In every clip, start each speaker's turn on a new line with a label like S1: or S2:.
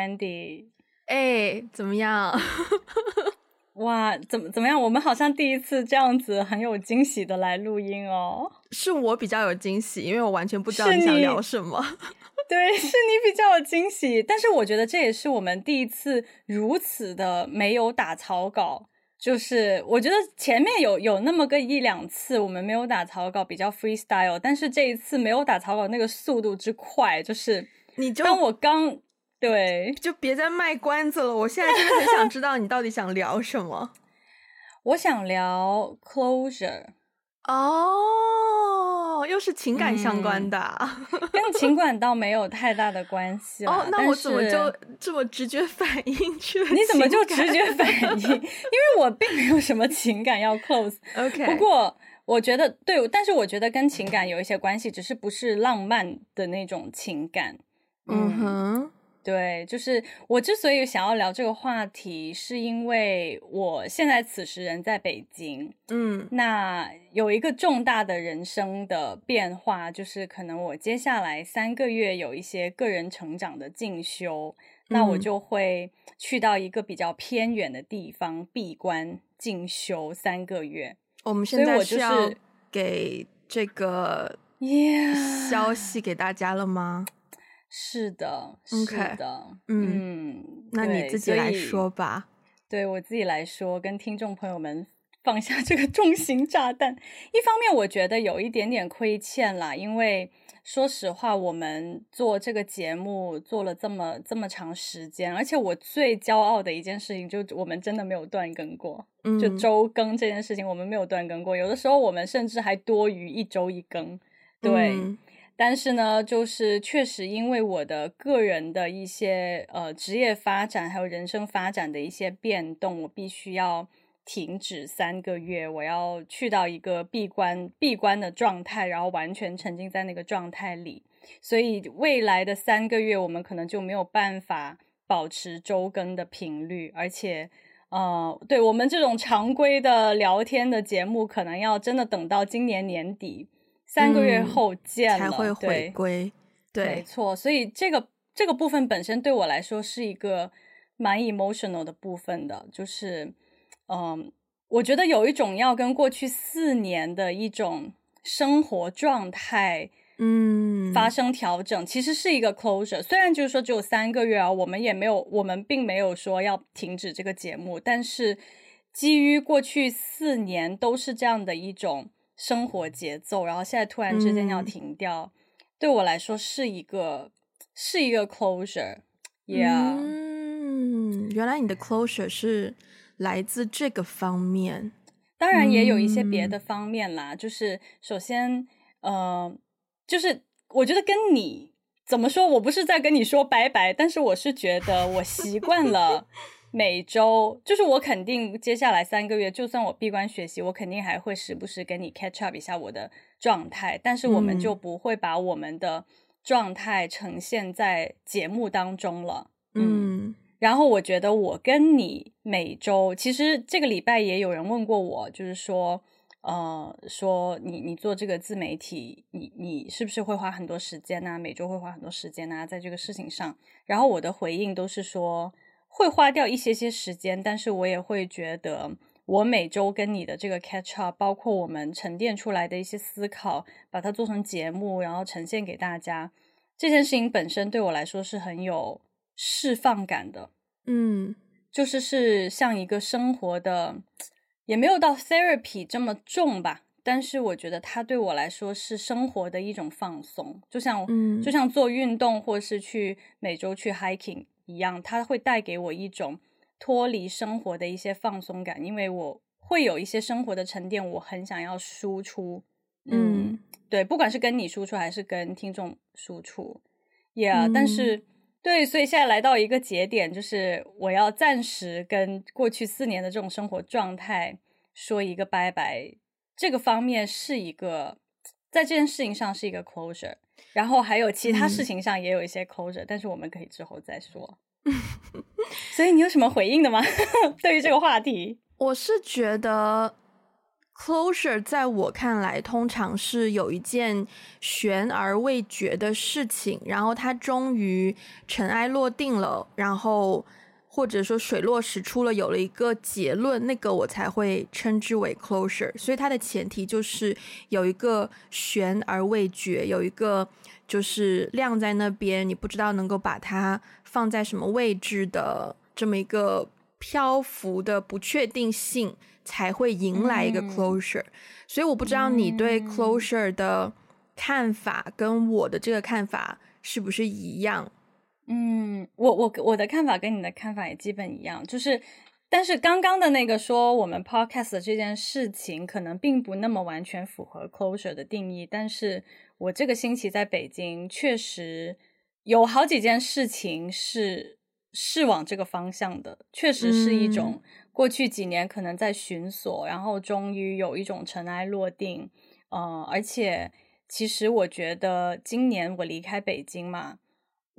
S1: Wendy。
S2: 哎，怎么样？
S1: 哇，怎么怎么样？我们好像第一次这样子很有惊喜的来录音哦。
S2: 是我比较有惊喜，因为我完全不知道你想聊什么。
S1: 对，是你比较有惊喜，但是我觉得这也是我们第一次如此的没有打草稿。就是我觉得前面有有那么个一两次我们没有打草稿，比较 freestyle，但是这一次没有打草稿，那个速度之快，就是
S2: 你就
S1: 当我刚对，
S2: 就别再卖关子了。我现在真的很想知道你到底想聊什么。
S1: 我想聊 closure。
S2: 哦，又是情感相关的，嗯，
S1: 跟情感倒没有太大的关系
S2: 哦，那我怎么就这么直觉反应去了？
S1: 你怎么就直觉反应？因为我并没有什么情感要 close。
S2: OK，
S1: 不过我觉得对，但是我觉得跟情感有一些关系，只是不是浪漫的那种情感。
S2: 嗯哼。
S1: 对，就是我之所以想要聊这个话题，是因为我现在此时人在北京，
S2: 嗯，
S1: 那有一个重大的人生的变化，就是可能我接下来三个月有一些个人成长的进修，嗯，那我就会去到一个比较偏远的地方闭关进修三个月。
S2: 我们现在是要给这个消息给大家了吗？
S1: 是的，
S2: 是
S1: 的，
S2: 嗯，嗯，那你自己来说吧。
S1: 对，我自己来说，跟听众朋友们放下这个重型炸弹。一方面，我觉得有一点点亏欠啦，因为说实话，我们做这个节目做了这么这么长时间，而且我最骄傲的一件事情，就我们真的没有断更过，
S2: 嗯，
S1: 就周更这件事情，我们没有断更过。有的时候，我们甚至还多于一周一更，对。
S2: 嗯
S1: 但是呢，就是确实因为我的个人的一些呃职业发展，还有人生发展的一些变动，我必须要停止三个月，我要去到一个闭关闭关的状态，然后完全沉浸在那个状态里。所以未来的三个月，我们可能就没有办法保持周更的频率，而且呃，对我们这种常规的聊天的节目，可能要真的等到今年年底。三个月后见了，
S2: 嗯、才会回归。对，
S1: 没错。所以这个这个部分本身对我来说是一个蛮 emotional 的部分的，就是，嗯，我觉得有一种要跟过去四年的一种生活状态，
S2: 嗯，
S1: 发生调整，其实是一个 closure。虽然就是说只有三个月啊，我们也没有，我们并没有说要停止这个节目，但是基于过去四年都是这样的一种。生活节奏，然后现在突然之间要停掉，嗯、对我来说是一个是一个 closure，yeah。
S2: 嗯，原来你的 closure 是来自这个方面，
S1: 当然也有一些别的方面啦。嗯、就是首先，呃，就是我觉得跟你怎么说，我不是在跟你说拜拜，但是我是觉得我习惯了。每周就是我肯定接下来三个月，就算我闭关学习，我肯定还会时不时跟你 catch up 一下我的状态，但是我们就不会把我们的状态呈现在节目当中了。
S2: 嗯，
S1: 嗯，然后我觉得我跟你每周，其实这个礼拜也有人问过我，就是说，呃，说你你做这个自媒体，你你是不是会花很多时间啊？每周会花很多时间啊，在这个事情上。然后我的回应都是说。会花掉一些些时间，但是我也会觉得，我每周跟你的这个 catch up，包括我们沉淀出来的一些思考，把它做成节目，然后呈现给大家，这件事情本身对我来说是很有释放感的。
S2: 嗯，
S1: 就是是像一个生活的，也没有到 therapy 这么重吧，但是我觉得它对我来说是生活的一种放松，就像，
S2: 嗯，
S1: 就像做运动或是去每周去 hiking。一样，它会带给我一种脱离生活的一些放松感，因为我会有一些生活的沉淀，我很想要输出。嗯，对，不管是跟你输出还是跟听众输出，Yeah，嗯，但是对，所以现在来到一个节点，就是我要暂时跟过去四年的这种生活状态说一个拜拜。这个方面是一个，在这件事情上是一个 closure。然后还有其他事情上也有一些 closure，嗯，但是我们可以之后再说。所以你有什么回应的吗？对于这个话题，
S2: 我是觉得 closure 在我看来，通常是有一件悬而未决的事情，然后它终于尘埃落定了，然后或者说水落石出了，有了一个结论，那个我才会称之为 closure。所以它的前提就是有一个悬而未决，有一个就是晾在那边，你不知道能够把它放在什么位置的这么一个漂浮的不确定性。才会迎来一个 closure，嗯，所以我不知道你对 closure 的看法跟我的这个看法是不是一样？
S1: 嗯，我我我的看法跟你的看法也基本一样，就是，但是刚刚的那个说我们 podcast 的这件事情可能并不那么完全符合 closure 的定义，但是我这个星期在北京确实有好几件事情是是往这个方向的，确实是一种。嗯过去几年可能在寻索，然后终于有一种尘埃落定，呃，而且其实我觉得今年我离开北京嘛，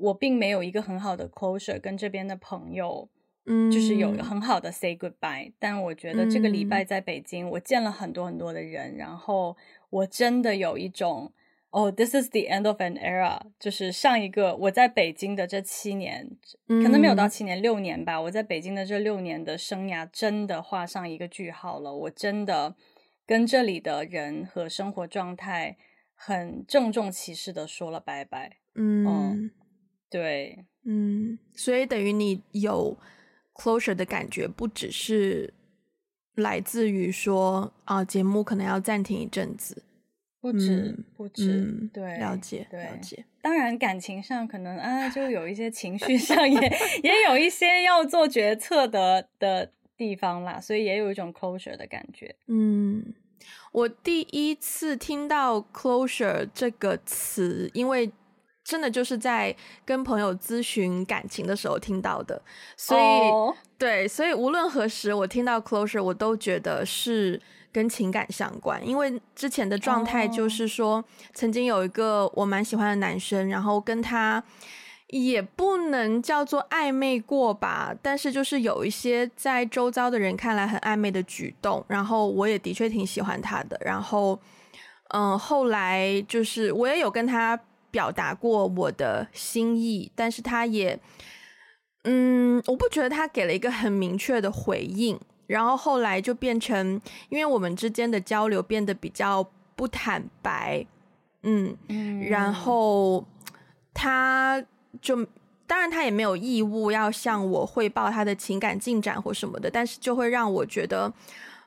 S1: 我并没有一个很好的 closure 跟这边的朋友，嗯，就是有很好的 say goodbye。但我觉得这个礼拜在北京，我见了很多很多的人，然后我真的有一种。哦、oh，This is the end of an era，就是上一个我在北京的这七年，可能没有到七年，六年吧。我在北京的这六年的生涯真的画上一个句号了。我真的跟这里的人和生活状态很郑重其事的说了拜拜。
S2: 嗯，嗯
S1: 对，
S2: 嗯，所以等于你有 closure 的感觉，不只是来自于说啊，节目可能要暂停一阵子。
S1: 不止，嗯、不止、
S2: 嗯，
S1: 对，
S2: 了解，
S1: 对，
S2: 了解。
S1: 当然，感情上可能啊，就有一些情绪上 也也有一些要做决策的的地方啦，所以也有一种 closure 的感觉。
S2: 嗯，我第一次听到 closure 这个词，因为真的就是在跟朋友咨询感情的时候听到的，所以、oh. 对，所以无论何时我听到 closure，我都觉得是。跟情感相关，因为之前的状态就是说，oh. 曾经有一个我蛮喜欢的男生，然后跟他也不能叫做暧昧过吧，但是就是有一些在周遭的人看来很暧昧的举动，然后我也的确挺喜欢他的，然后嗯，后来就是我也有跟他表达过我的心意，但是他也嗯，我不觉得他给了一个很明确的回应。然后后来就变成，因为我们之间的交流变得比较不坦白，嗯，嗯，然后他就当然他也没有义务要向我汇报他的情感进展或什么的，但是就会让我觉得，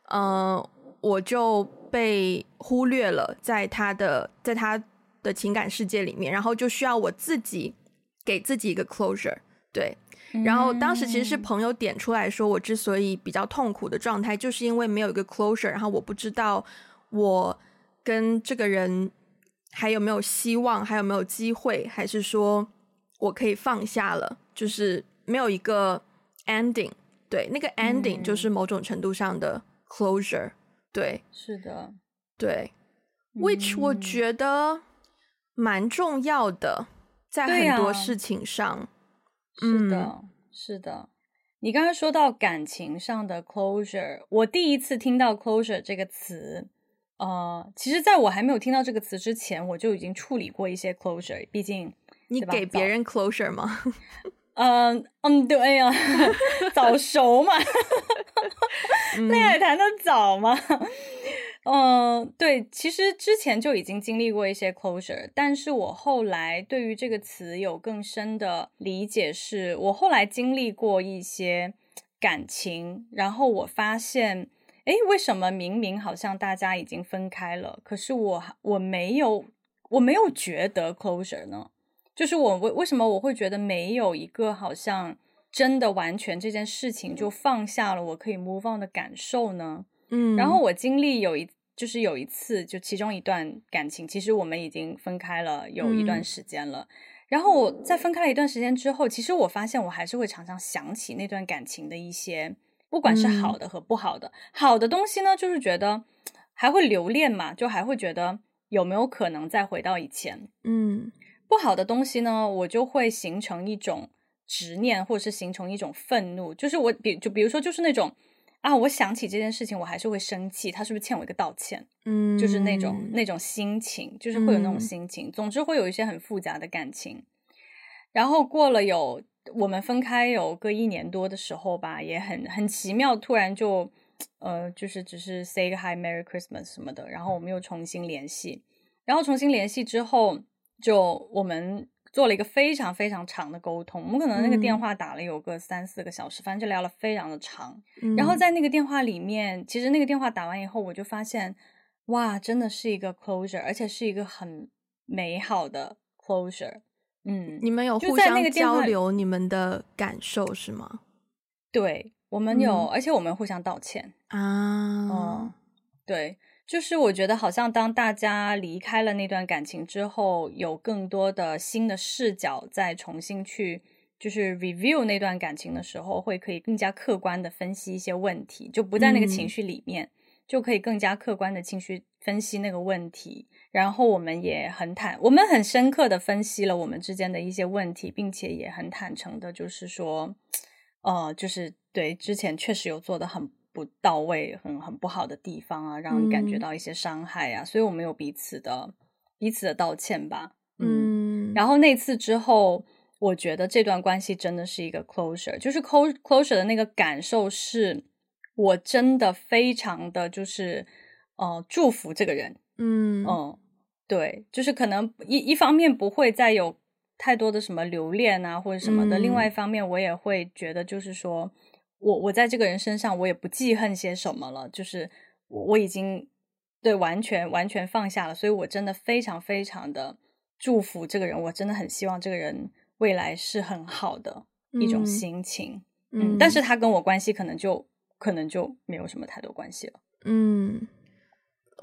S2: 嗯、呃，我就被忽略了在他的在他的情感世界里面，然后就需要我自己给自己一个 closure，对。然后当时其实是朋友点出来说，我之所以比较痛苦的状态，就是因为没有一个 closure，然后我不知道我跟这个人还有没有希望，还有没有机会，还是说我可以放下了，就是没有一个 ending。对，那个 ending 就是某种程度上的 closure。对，
S1: 是的，
S2: 对，which 我觉得蛮重要的，在很多事情上。
S1: 是的、嗯，是的。你刚刚说到感情上的 closure，我第一次听到 closure 这个词，呃，其实在我还没有听到这个词之前，我就已经处理过一些 closure。毕竟
S2: 你给别人 closure 吗？
S1: 嗯嗯，对呀、啊，早熟嘛，恋爱谈的早嘛。嗯，对，其实之前就已经经历过一些 closure，但是我后来对于这个词有更深的理解是，是我后来经历过一些感情，然后我发现，诶，为什么明明好像大家已经分开了，可是我我没有我没有觉得 closure 呢？就是我为为什么我会觉得没有一个好像真的完全这件事情就放下了，我可以 move on 的感受呢？
S2: 嗯，
S1: 然后我经历有一，就是有一次，就其中一段感情，其实我们已经分开了有一段时间了。嗯，然后我在分开了一段时间之后，其实我发现我还是会常常想起那段感情的一些，不管是好的和不好的。嗯，好的东西呢，就是觉得还会留恋嘛，就还会觉得有没有可能再回到以前。
S2: 嗯，
S1: 不好的东西呢，我就会形成一种执念，或者是形成一种愤怒，就是我比就比如说就是那种。啊，我想起这件事情，我还是会生气，他是不是欠我一个道歉？
S2: 嗯，
S1: 就是那种那种心情，就是会有那种心情。嗯、总之会有一些很复杂的感情。然后过了有我们分开有个一年多的时候吧，也很很奇妙，突然就呃，就是只是 say 个 hi merry Christmas 什么的，然后我们又重新联系，然后重新联系之后，就我们做了一个非常非常长的沟通，我们可能那个电话打了有个三四个小时，嗯、反正就聊了非常的长。
S2: 嗯、
S1: 然后在那个电话里面，其实那个电话打完以后，我就发现，哇，真的是一个 closure，而且是一个很美好的 closure。嗯，
S2: 你们有互相交流你们的感受是吗？
S1: 对，我们有，嗯、而且我们互相道歉
S2: 啊。
S1: 嗯，对，就是我觉得好像当大家离开了那段感情之后，有更多的新的视角，再重新去就是 review 那段感情的时候，会可以更加客观的分析一些问题，就不在那个情绪里面，嗯、就可以更加客观的情绪分析那个问题。然后我们也很坦，我们很深刻的分析了我们之间的一些问题，并且也很坦诚的，就是说，呃，就是对之前确实有做的很不到位、很很不好的地方啊，让你感觉到一些伤害啊，嗯、所以我们有彼此的彼此的道歉吧。嗯，然后那次之后，我觉得这段关系真的是一个 closure，就是 close closure 的那个感受是，我真的非常的就是呃祝福这个人。嗯嗯。对，就是可能一一方面不会再有太多的什么留恋啊，或者什么的。嗯、另外一方面，我也会觉得，就是说我我在这个人身上，我也不记恨些什么了。就是我我已经对完全完全放下了，所以我真的非常非常的祝福这个人。我真的很希望这个人未来是很好的一种心情。嗯，嗯，但是他跟我关系可能就可能就没有什么太多关系了。
S2: 嗯。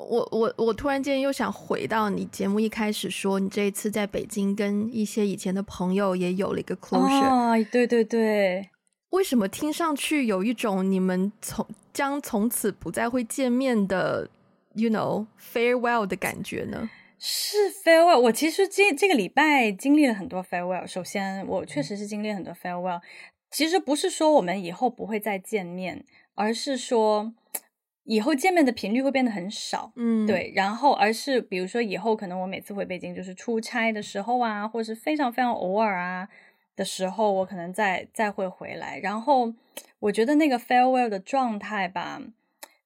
S2: 我我我突然间又想回到你节目一开始说，你这一次在北京跟一些以前的朋友也有了一个 closure。
S1: 哦，对对对，
S2: 为什么听上去有一种你们从将从此不再会见面的，you know farewell 的感觉呢？
S1: 是 farewell。我其实这这个礼拜经历了很多 farewell。首先，我确实是经历了很多 farewell。其实不是说我们以后不会再见面，而是说。以后见面的频率会变得很少，嗯，对，然后而是比如说以后可能我每次回北京就是出差的时候啊，或者是非常非常偶尔啊的时候，我可能再再会回来。然后我觉得那个 farewell 的状态吧，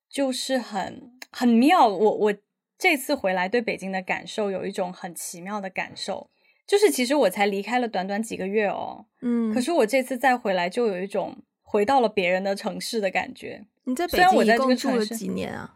S1: 就是很很妙。我我这次回来对北京的感受有一种很奇妙的感受，就是其实我才离开了短短几个月哦，嗯，可是我这次再回来就有一种回到了别人的城市的感觉。
S2: 你在北京一共住了几年啊？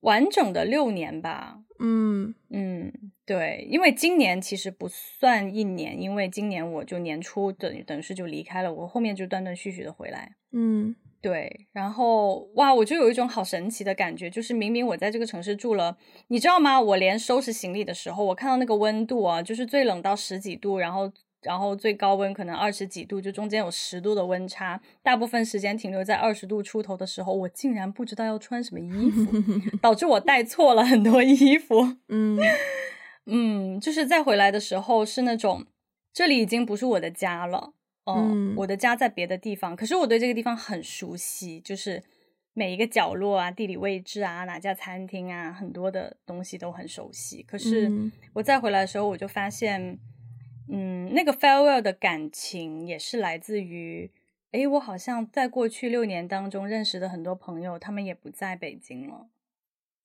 S1: 完整的六年吧。嗯嗯，对，因为今年其实不算一年，因为今年我就年初等于等于是就离开了，我后面就断断续续的回来。嗯，对，然后哇，我就有一种好神奇的感觉，就是明明我在这个城市住了，你知道吗？我连收拾行李的时候，我看到那个温度啊，就是最冷到十几度，然后。然后最高温可能二十几度，就中间有十度的温差，大部分时间停留在二十度出头的时候，我竟然不知道要穿什么衣服，导致我带错了很多衣服。嗯嗯，就是再回来的时候是那种，这里已经不是我的家了，呃、嗯，我的家在别的地方，可是我对这个地方很熟悉，就是每一个角落啊、地理位置啊、哪家餐厅啊，很多的东西都很熟悉。可是我再回来的时候，我就发现。嗯，那个 farewell 的感情也是来自于，诶，我好像在过去六年当中认识的很多朋友，他们也不在北京了，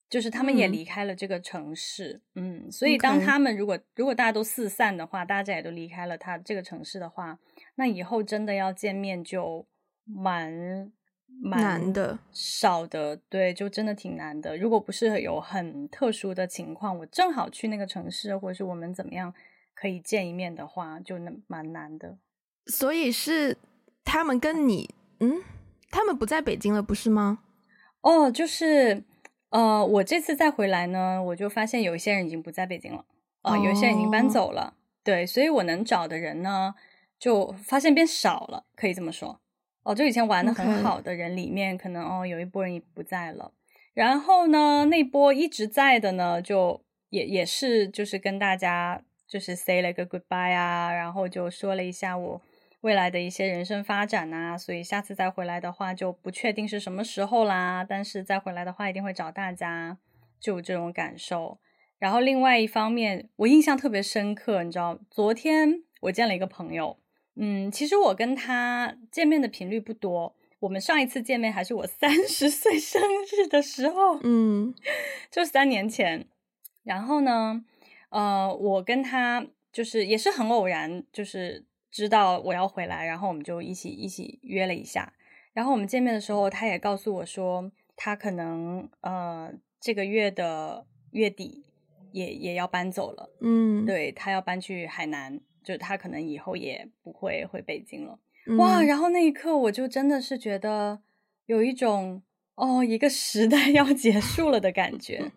S1: 就是他们也离开了这个城市。嗯，嗯，所以当他们如果如果大家都四散的话，大家也都离开了他这个城市的话，那以后真的要见面就蛮蛮难的，少的，对，就真的挺难的。如果不是有很特殊的情况，我正好去那个城市，或者是我们怎么样。可以见一面的话，就那蛮难的。
S2: 所以是他们跟你，嗯，他们不在北京了，不是吗？
S1: 哦，就是，呃，我这次再回来呢，我就发现有一些人已经不在北京了，啊、呃，有一些人已经搬走了。哦、对，所以我能找的人呢，就发现变少了，可以这么说。哦，就以前玩的很好的人里面.可能哦有一波人已不在了。然后呢，那波一直在的呢，就也也是就是跟大家。就是 say 了个 goodbye 啊，然后就说了一下我未来的一些人生发展啊，所以下次再回来的话就不确定是什么时候啦。但是再回来的话，一定会找大家，就有这种感受。然后另外一方面，我印象特别深刻，你知道，昨天我见了一个朋友，嗯，其实我跟他见面的频率不多。我们上一次见面还是我三十岁生日的时候，
S2: 嗯，
S1: 就三年前。然后呢，呃，我跟他就是也是很偶然，就是。知道我要回来，然后我们就一起一起约了一下。然后我们见面的时候，他也告诉我说，他可能呃这个月的月底也也要搬走了。
S2: 嗯，
S1: 对，他要搬去海南，就他可能以后也不会回北京了。
S2: 嗯。
S1: 哇！然后那一刻，我就真的是觉得有一种哦，一个时代 要结束了的感觉。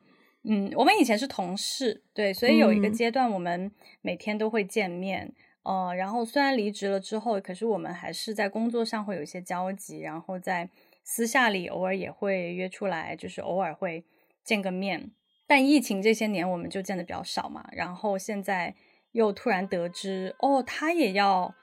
S1: 嗯，我们以前是同事，对，所以有一个阶段，我们每天都会见面。呃，然后虽然离职了之后，可是我们还是在工作上会有一些交集，然后在私下里偶尔也会约出来，就是偶尔会见个面。但疫情这些年我们就见的比较少嘛，然后现在又突然得知，哦，他也要，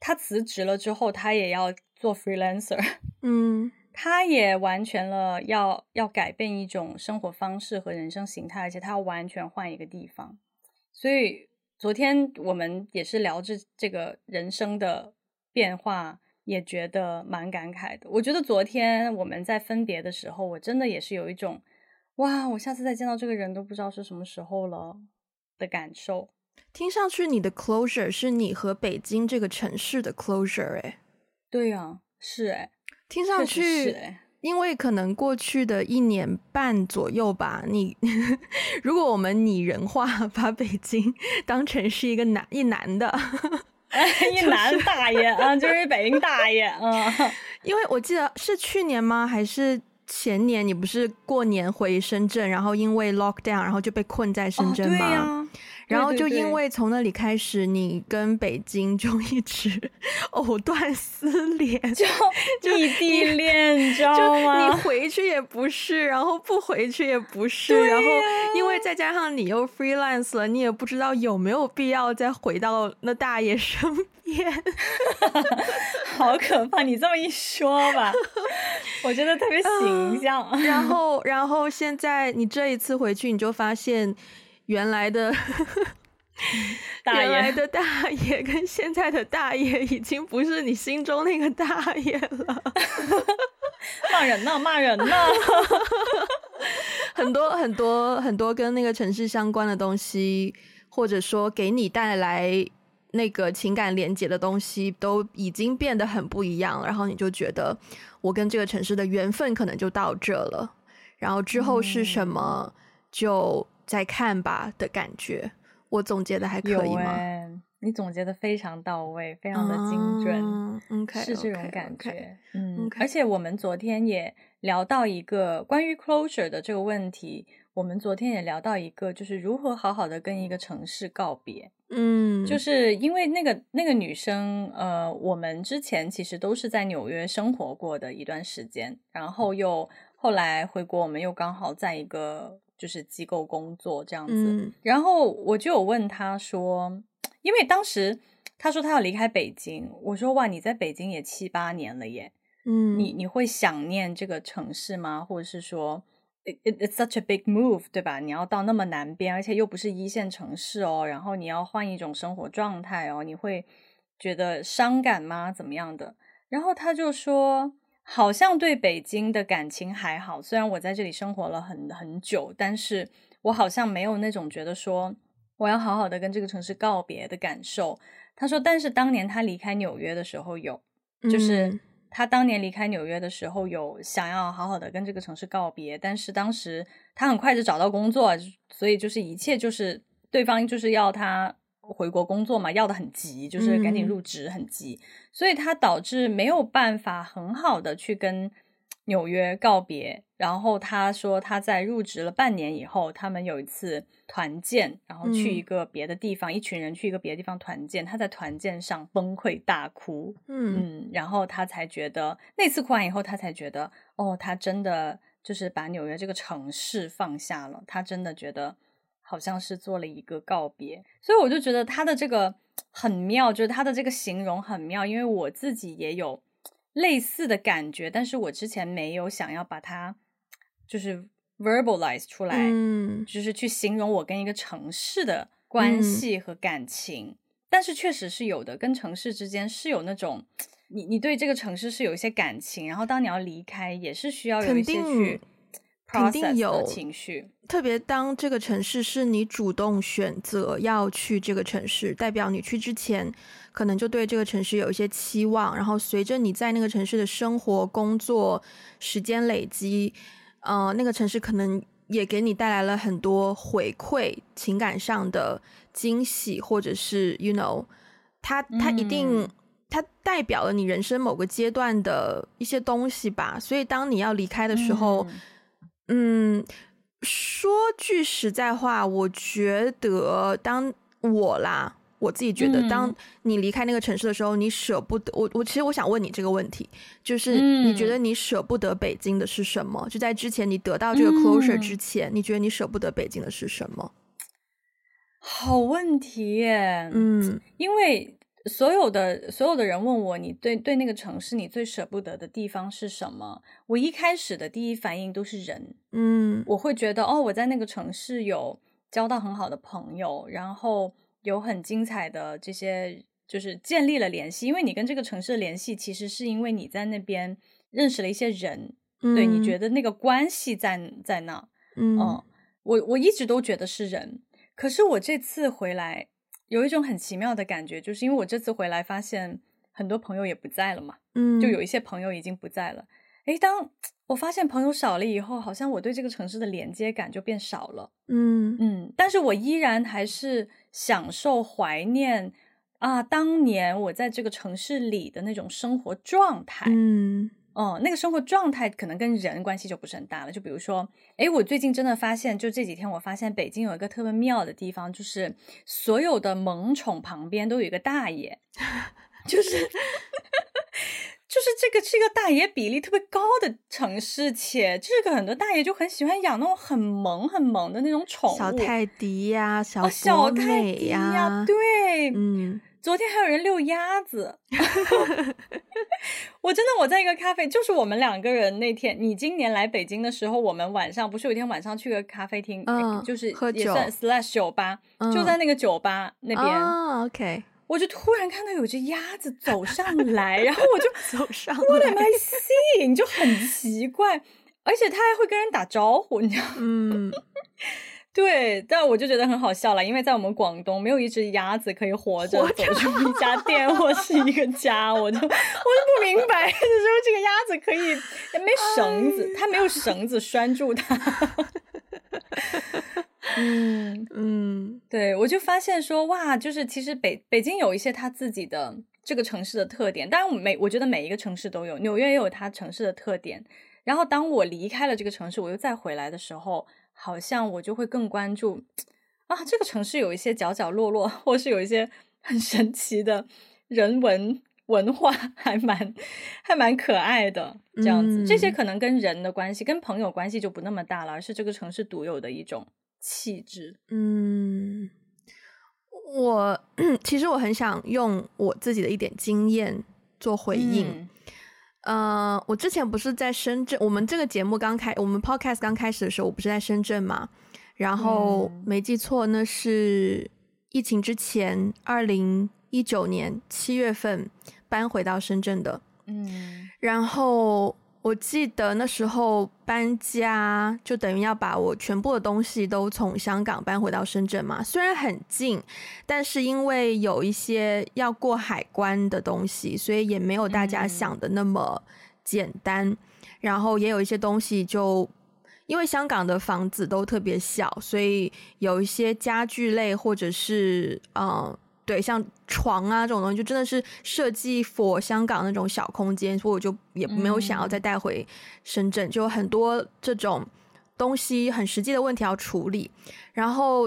S1: 他辞职了之后，他也要做 freelancer，
S2: 嗯，
S1: 他也完全了要要改变一种生活方式和人生形态，而且他要完全换一个地方，所以。昨天我们也是聊这这个人生的变化，也觉得蛮感慨的。我觉得昨天我们在分别的时候，我真的也是有一种，哇，我下次再见到这个人都不知道是什么时候了的感受。
S2: 听上去你的 closure 是你和北京这个城市的 closure，哎，
S1: 对呀，是哎，
S2: 听上去。因为可能过去的一年半左右吧，你 如果我们拟人化，把北京 当成是一个男一男的，
S1: 一男大爷啊，就是北京大爷啊。
S2: 因为我记得是去年吗？还是前年？你不是过年回深圳，然后因为 lockdown，然后就被困在深圳吗？哦然后就因为从那里开始，你跟北京就一直 藕断丝连，
S1: 就异地恋，你知道吗？
S2: 你回去也不是，然后不回去也不是，然后因为再加上你又 freelance 了，你也不知道有没有必要再回到那大爷身边，
S1: 好可怕！你这么一说吧，我觉得特别形象。
S2: 呃、然后，然后现在你这一次回去，你就发现。原来的 大爷，原来的大爷跟现在的大爷已经不是你心中那个大爷了。
S1: 骂人呢，骂人呢。
S2: 很多很多很多跟那个城市相关的东西，或者说给你带来那个情感连接的东西，都已经变得很不一样。然后你就觉得，我跟这个城市的缘分可能就到这了。然后之后是什么，就。再看吧的感觉，我总结的还可以吗？
S1: 欸、你总结的非常到位，非常的精准
S2: ，uh, okay,
S1: 是这种感觉。
S2: Okay, okay,
S1: 嗯
S2: ，okay.
S1: 而且我们昨天也聊到一个关于 closure 的这个问题，我们昨天也聊到一个，就是如何好好的跟一个城市告别。
S2: 嗯，
S1: 就是因为那个那个女生，呃，我们之前其实都是在纽约生活过的一段时间，然后又后来回国，我们又刚好在一个。就是机构工作这样子，
S2: 嗯，
S1: 然后我就有问他说，因为当时他说他要离开北京，我说哇，你在北京也七八年了耶，
S2: 嗯，
S1: 你你会想念这个城市吗？或者是说，it it's such a big move，对吧？你要到那么南边，而且又不是一线城市哦，然后你要换一种生活状态哦，你会觉得伤感吗？怎么样的？然后他就说。好像对北京的感情还好，虽然我在这里生活了很很久，但是我好像没有那种觉得说我要好好的跟这个城市告别的感受。他说，但是当年他离开纽约的时候有，就是他当年离开纽约的时候有想要好好的跟这个城市告别，但是当时他很快就找到工作，所以就是一切就是对方就是要他。回国工作嘛，要的很急，就是赶紧入职很急，嗯，所以他导致没有办法很好的去跟纽约告别。然后他说他在入职了半年以后，他们有一次团建，然后去一个别的地方，嗯，一群人去一个别的地方团建，他在团建上崩溃大哭，
S2: 嗯，
S1: 嗯，然后他才觉得那次哭完以后，他才觉得哦，他真的就是把纽约这个城市放下了，他真的觉得。好像是做了一个告别，所以我就觉得他的这个很妙，就是他的这个形容很妙，因为我自己也有类似的感觉，但是我之前没有想要把它就是 verbalize 出来，
S2: 嗯，
S1: 就是去形容我跟一个城市的关系和感情，嗯、但是确实是有的，跟城市之间是有那种你你对这个城市是有一些感情，然后当你要离开，也是需要有一些去。
S2: 肯定有
S1: 情绪，
S2: 特别当这个城市是你主动选择要去这个城市，代表你去之前可能就对这个城市有一些期望，然后随着你在那个城市的生活、工作时间累积，呃，那个城市可能也给你带来了很多回馈，情感上的惊喜，或者是 you know，它它一定、嗯、它代表了你人生某个阶段的一些东西吧。所以当你要离开的时候。嗯嗯，说句实在话，我觉得当我啦，我自己觉得，当你离开那个城市的时候，你舍不得。我我其实我想问你这个问题，就是你觉得你舍不得北京的是什么？就在之前你得到这个 closure 之前，你觉得你舍不得北京的是什么？
S1: 好问题耶，
S2: 嗯，
S1: 因为。所有的所有的人问我，你对对那个城市你最舍不得的地方是什么？我一开始的第一反应都是人，
S2: 嗯，
S1: 我会觉得哦，我在那个城市有交到很好的朋友，然后有很精彩的这些，就是建立了联系。因为你跟这个城市的联系，其实是因为你在那边认识了一些人，
S2: 嗯、
S1: 对，你觉得那个关系在在那，
S2: 嗯，
S1: 嗯，我我一直都觉得是人，可是我这次回来。有一种很奇妙的感觉，就是因为我这次回来发现很多朋友也不在了嘛，
S2: 嗯，
S1: 就有一些朋友已经不在了。诶，当我发现朋友少了以后，好像我对这个城市的连接感就变少了，
S2: 嗯
S1: 嗯，但是我依然还是享受怀念啊，当年我在这个城市里的那种生活状态，
S2: 嗯。
S1: 哦，那个生活状态可能跟人关系就不是很大了。就比如说，诶，我最近真的发现，就这几天我发现北京有一个特别妙的地方，就是所有的萌宠旁边都有一个大爷，就是 就是这个是一个大爷比例特别高的城市，且这个很多大爷就很喜欢养那种很萌很萌的那种宠物，
S2: 小泰迪呀，小
S1: 哦，小泰迪呀，对，
S2: 嗯。
S1: 昨天还有人遛鸭子，我真的我在一个咖啡，就是我们两个人那天，你今年来北京的时候，我们晚上不是有一天晚上去个咖啡厅，
S2: 嗯，
S1: 就是也算 slash 酒吧，
S2: 嗯，
S1: 就在那个酒吧那边，
S2: 哦，OK，
S1: 我就突然看到有只鸭子走上来，然后我就
S2: 走上来
S1: ，What am I seeing？就很奇怪，而且它还会跟人打招呼，你知道吗？
S2: 嗯。
S1: 对，但我就觉得很好笑了，因为在我们广东，没有一只鸭子可以活着走出一家店或是一个家，我就我就不明白，就是这个鸭子可以也没绳子，它没有绳子拴住它。嗯
S2: 嗯，
S1: 对，我就发现说，哇，就是其实北北京有一些它自己的这个城市的特点，当然我每我觉得每一个城市都有，纽约也有它城市的特点。然后当我离开了这个城市，我又再回来的时候。好像我就会更关注啊，这个城市有一些角角落落，或是有一些很神奇的人文文化，还蛮还蛮可爱的这样子。嗯。这些可能跟人的关系、跟朋友关系就不那么大了，而是这个城市独有的一种气质。
S2: 嗯，我 其实我很想用我自己的一点经验做回应。嗯呃，我之前不是在深圳，我们这个节目刚开，我们 podcast 刚开始的时候，我不是在深圳嘛？然后没记错，那是疫情之前，二零一九年七月份搬回到深圳的。
S1: 嗯，
S2: 然后。我记得那时候搬家，就等于要把我全部的东西都从香港搬回到深圳嘛。虽然很近，但是因为有一些要过海关的东西，所以也没有大家想的那么简单。嗯、然后也有一些东西就，因为香港的房子都特别小，所以有一些家具类或者是嗯。对，像床啊这种东西，就真的是设计 for 香港那种小空间，所以我就也没有想要再带回深圳，嗯、就很多这种东西很实际的问题要处理。然后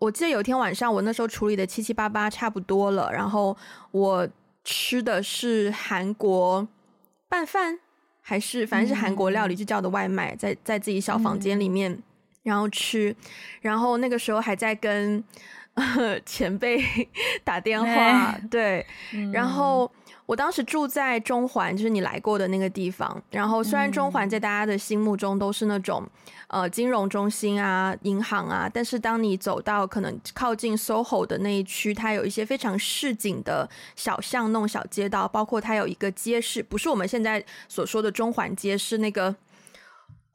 S2: 我记得有一天晚上，我那时候处理的七七八八差不多了，然后我吃的是韩国拌饭，还是反正是韩国料理，就叫的外卖，在在自己小房间里面，然后吃，然后那个时候还在跟。前辈 打电话，欸、对，
S1: 嗯、
S2: 然后。我当时住在中环，就是你来过的那个地方。然后虽然中环在大家的心目中都是那种，呃，金融中心啊、银行啊，但是当你走到可能靠近 SOHO 的那一区，它有一些非常市井的小巷弄、小街道，包括它有一个街市，不是我们现在所说的中环街，是那个。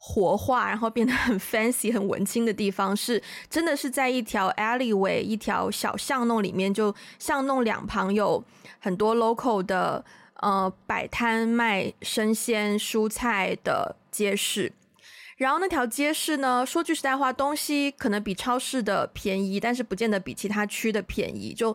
S2: 活化，然后变得很 fancy、很文青的地方，是真的是在一条 alleyway、一条小巷弄里面，就巷弄两旁有很多 local 的呃摆摊卖生鲜蔬菜的街市。然后那条街市呢，说句实在话，东西可能比超市的便宜，但是不见得比其他区的便宜。就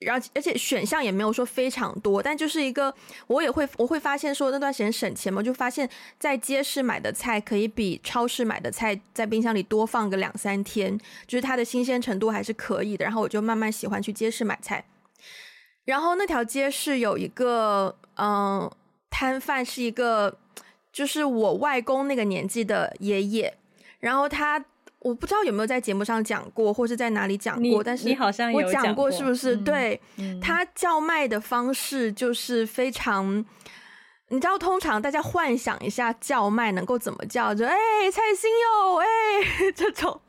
S2: 然后，而且选项也没有说非常多，但就是一个，我也会我会发现说那段时间省钱嘛，就发现，在街市买的菜可以比超市买的菜在冰箱里多放个两三天，就是它的新鲜程度还是可以的。然后我就慢慢喜欢去街市买菜。然后那条街市有一个嗯摊贩，是一个就是我外公那个年纪的爷爷，然后他。我不知道有没有在节目上讲过，或是在哪里讲过，但是
S1: 你好像有
S2: 我讲过，是不是？
S1: 嗯、
S2: 对，
S1: 嗯、
S2: 他叫卖的方式就是非常，你知道，通常大家幻想一下叫卖能够怎么叫，就哎、欸、菜心哟，哎、欸、这种，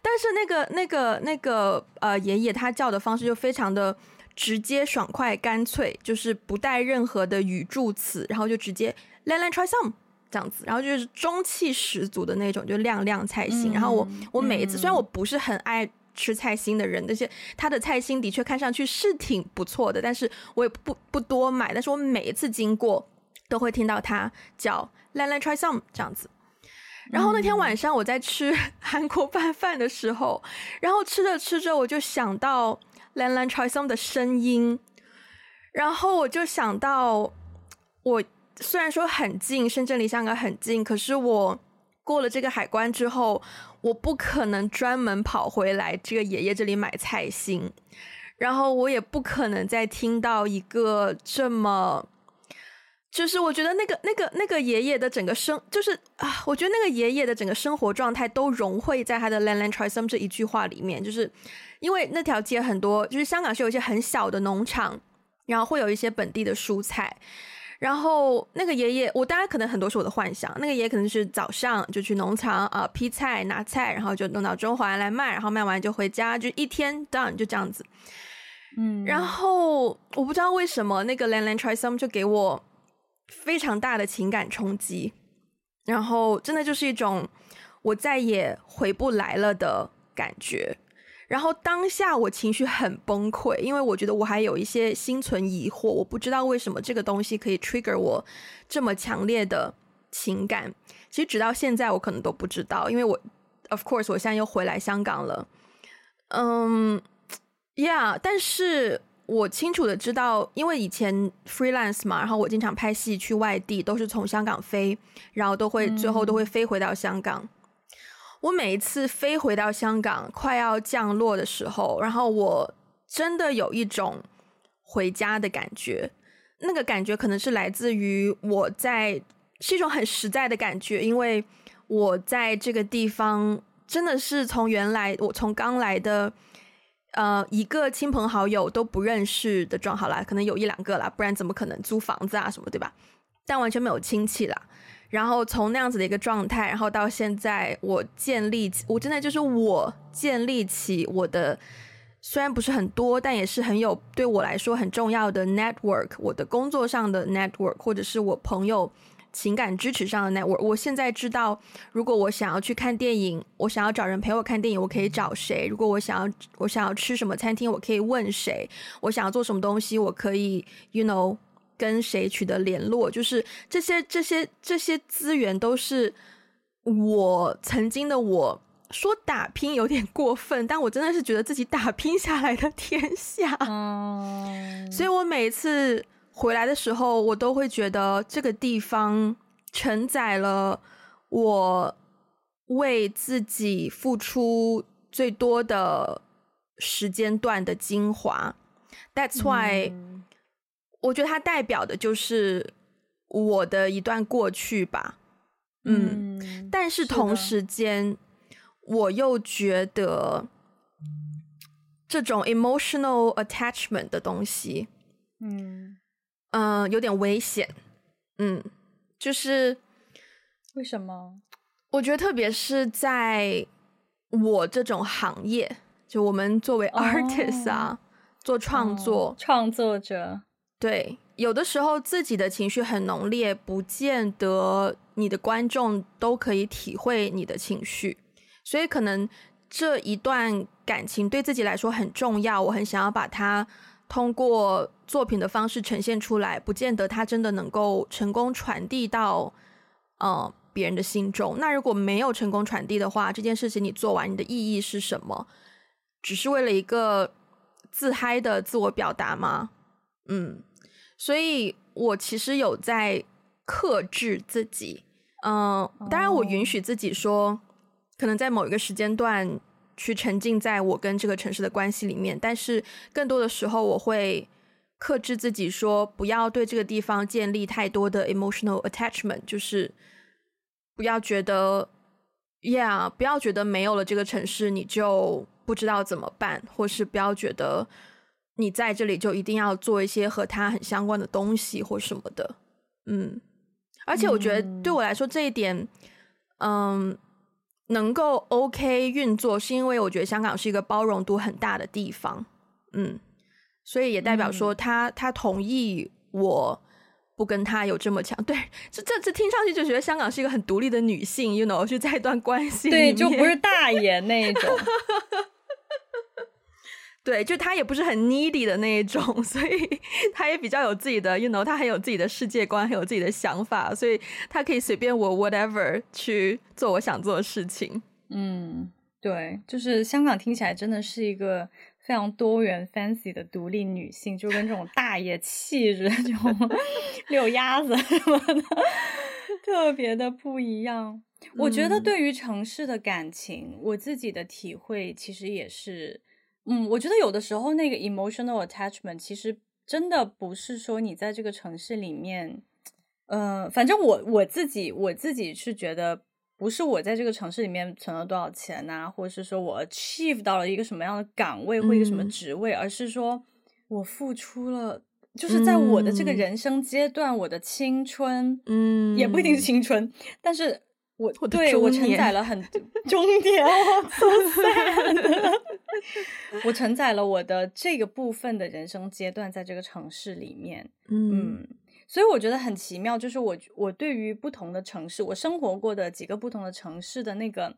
S2: 但是那个那个那个呃爷爷他叫的方式就非常的直接、爽快、干脆，就是不带任何的语助词，然后就直接来来 try some。这样子，然后就是中气十足的那种，就亮亮菜心。嗯、然后我我每一次，嗯、虽然我不是很爱吃菜心的人，但是他的菜心的确看上去是挺不错的，但是我也不不多买。但是我每一次经过都会听到他叫“来来 try some” 这样子。然后那天晚上我在吃 韩国拌饭的时候，然后吃着吃着我就想到“兰兰 try some” 的声音，然后我就想到我。虽然说很近，深圳离香港很近，可是我过了这个海关之后，我不可能专门跑回来这个爷爷这里买菜心，然后我也不可能再听到一个这么，就是我觉得那个那个那个爷爷的整个生，就是啊，我觉得那个爷爷的整个生活状态都融汇在他的 “Land Land trysom 这一句话里面，就是因为那条街很多，就是香港是有一些很小的农场，然后会有一些本地的蔬菜。然后那个爷爷，我当然可能很多是我的幻想。那个爷爷可能是早上就去农场啊、呃、批菜拿菜，然后就弄到中环来卖，然后卖完就回家，就一天 done 就这样子。嗯，然后我不知道为什么那个 Land Land Try Some 就给我非常大的情感冲击，然后真的就是一种我再也回不来了的感觉。然后当下我情绪很崩溃，因为我觉得我还有一些心存疑惑，我不知道为什么这个东西可以 trigger 我这么强烈的情感。其实直到现在我可能都不知道，因为我 of course 我现在又回来香港了，嗯，yeah，但是我清楚的知道，因为以前 freelance 嘛，然后我经常拍戏去外地，都是从香港飞，然后都会最后都会飞回到香港。我每一次飞回到香港，快要降落的时候，然后我真的有一种回家的感觉。那个感觉可能是来自于我在，是一种很实在的感觉，因为我在这个地方真的是从原来我从刚来的，呃，一个亲朋好友都不认识的状态啦，可能有一两个啦，不然怎么可能租房子啊什么，对吧？但完全没有亲戚啦。然后从那样子的一个状态，然后到现在，我建立起，我真的就是我建立起我的，虽然不是很多，但也是很有对我来说很重要的 network，我的工作上的 network，或者是我朋友情感支持上的 network。我现在知道，如果我想要去看电影，我想要找人陪我看电影，我可以找谁？如果我想要我想要吃什么餐厅，我可以问谁？我想要做什么东西，我可以，you know。跟谁取得联络？就是这些、这些、这些资源都是我曾经的我。说打拼有点过分，但我真的是觉得自己打拼下来的天下。嗯，所以我每次回来的时候，我都会觉得这个地方承载了我为自己付出最多的时间段的精华。That's why，嗯。我觉得它代表的就是我的一段过去吧，嗯，嗯，但是同时间，我又觉得这种 emotional attachment 的东西，
S1: 嗯
S2: 嗯、呃，有点危险。嗯，就是
S1: 为什么？
S2: 我觉得特别是在我这种行业，就我们作为 artist 啊，oh, 做创作、
S1: oh, 创作者，
S2: 对，有的时候自己的情绪很浓烈，不见得你的观众都可以体会你的情绪，所以可能。这一段感情对自己来说很重要，我很想要把它通过作品的方式呈现出来，不见得它真的能够成功传递到呃别人的心中。那如果没有成功传递的话，这件事情你做完，你的意义是什么？只是为了一个自嗨的自我表达吗？嗯，所以我其实有在克制自己，嗯、呃，当然我允许自己说。可能在某一个时间段去沉浸在我跟这个城市的关系里面，但是更多的时候我会克制自己，说不要对这个地方建立太多的 emotional attachment，就是不要觉得，yeah，不要觉得没有了这个城市你就不知道怎么办，或是不要觉得你在这里就一定要做一些和他很相关的东西或什么的，嗯，而且我觉得对我来说这一点，嗯。能够 OK 运作，是因为我觉得香港是一个包容度很大的地方，嗯，所以也代表说他、嗯、他同意我不跟他有这么强，对，这这这听上去就觉得香港是一个很独立的女性，you know，就在一段关系
S1: 对，就不是大爷那种。
S2: 对，就他也不是很 needy 的那一种，所以他也比较有自己的，you know，他很有自己的世界观，很有自己的想法，所以他可以随便我 whatever 去做我想做的事情。
S1: 嗯，对，就是香港听起来真的是一个非常多元 fancy 的独立女性，就跟这种大爷气质、这种 遛鸭子什么的 特别的不一样。我觉得对于城市的感情，嗯、我自己的体会其实也是。嗯，我觉得有的时候那个 emotional attachment 其实真的不是说你在这个城市里面，呃，反正我我自己我自己是觉得不是我在这个城市里面存了多少钱呐、啊，或者是说我 achieve 到了一个什么样的岗位或一个什么职位，而是说我付出了，就是在我的这个人生阶段，我的青春，嗯，也不一定是青春，但是。我，我对我承载了很多 终点，我承载了我的这个部分的人生阶段，在这个城市里面，嗯，嗯，所以我觉得很奇妙，就是我我对于不同的城市，我生活过的几个不同的城市的那个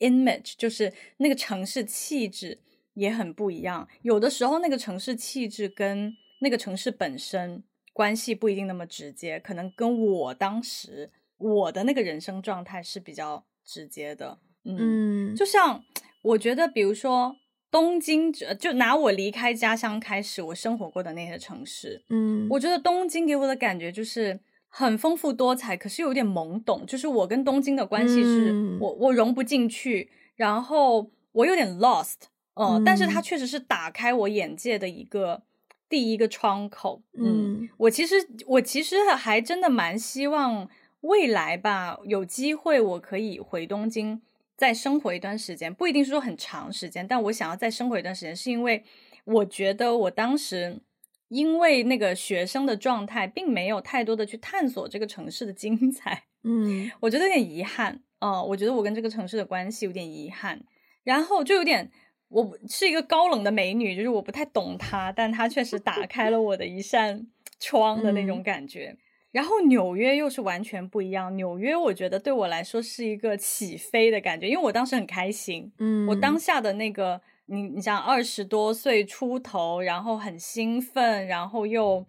S1: image，就是那个城市气质也很不一样。有的时候，那个城市气质跟那个城市本身关系不一定那么直接，可能跟我当时。我的那个人生状态是比较直接的，嗯，嗯，就像我觉得，比如说东京，就拿我离开家乡开始，我生活过的那些城市，嗯，我觉得东京给我的感觉就是很丰富多彩，可是有点懵懂，就是我跟东京的关系是，嗯，我我融不进去，然后我有点 lost，呃，嗯，但是它确实是打开我眼界的一个第一个窗口，嗯，嗯，我其实我其实还真的蛮希望。未来吧，有机会我可以回东京再生活一段时间，不一定是说很长时间，但我想要再生活一段时间，是因为我觉得我当时因为那个学生的状态，并没有太多的去探索这个城市的精彩，嗯，我觉得有点遗憾哦，我觉得我跟这个城市的关系有点遗憾，然后就有点，我是一个高冷的美女，就是我不太懂她，但她确实打开了我的一扇窗的那种感觉。嗯然后纽约又是完全不一样。纽约我觉得对我来说是一个起飞的感觉，因为我当时很开心。嗯，我当下的那个，你你想二十多岁出头，然后很兴奋，然后又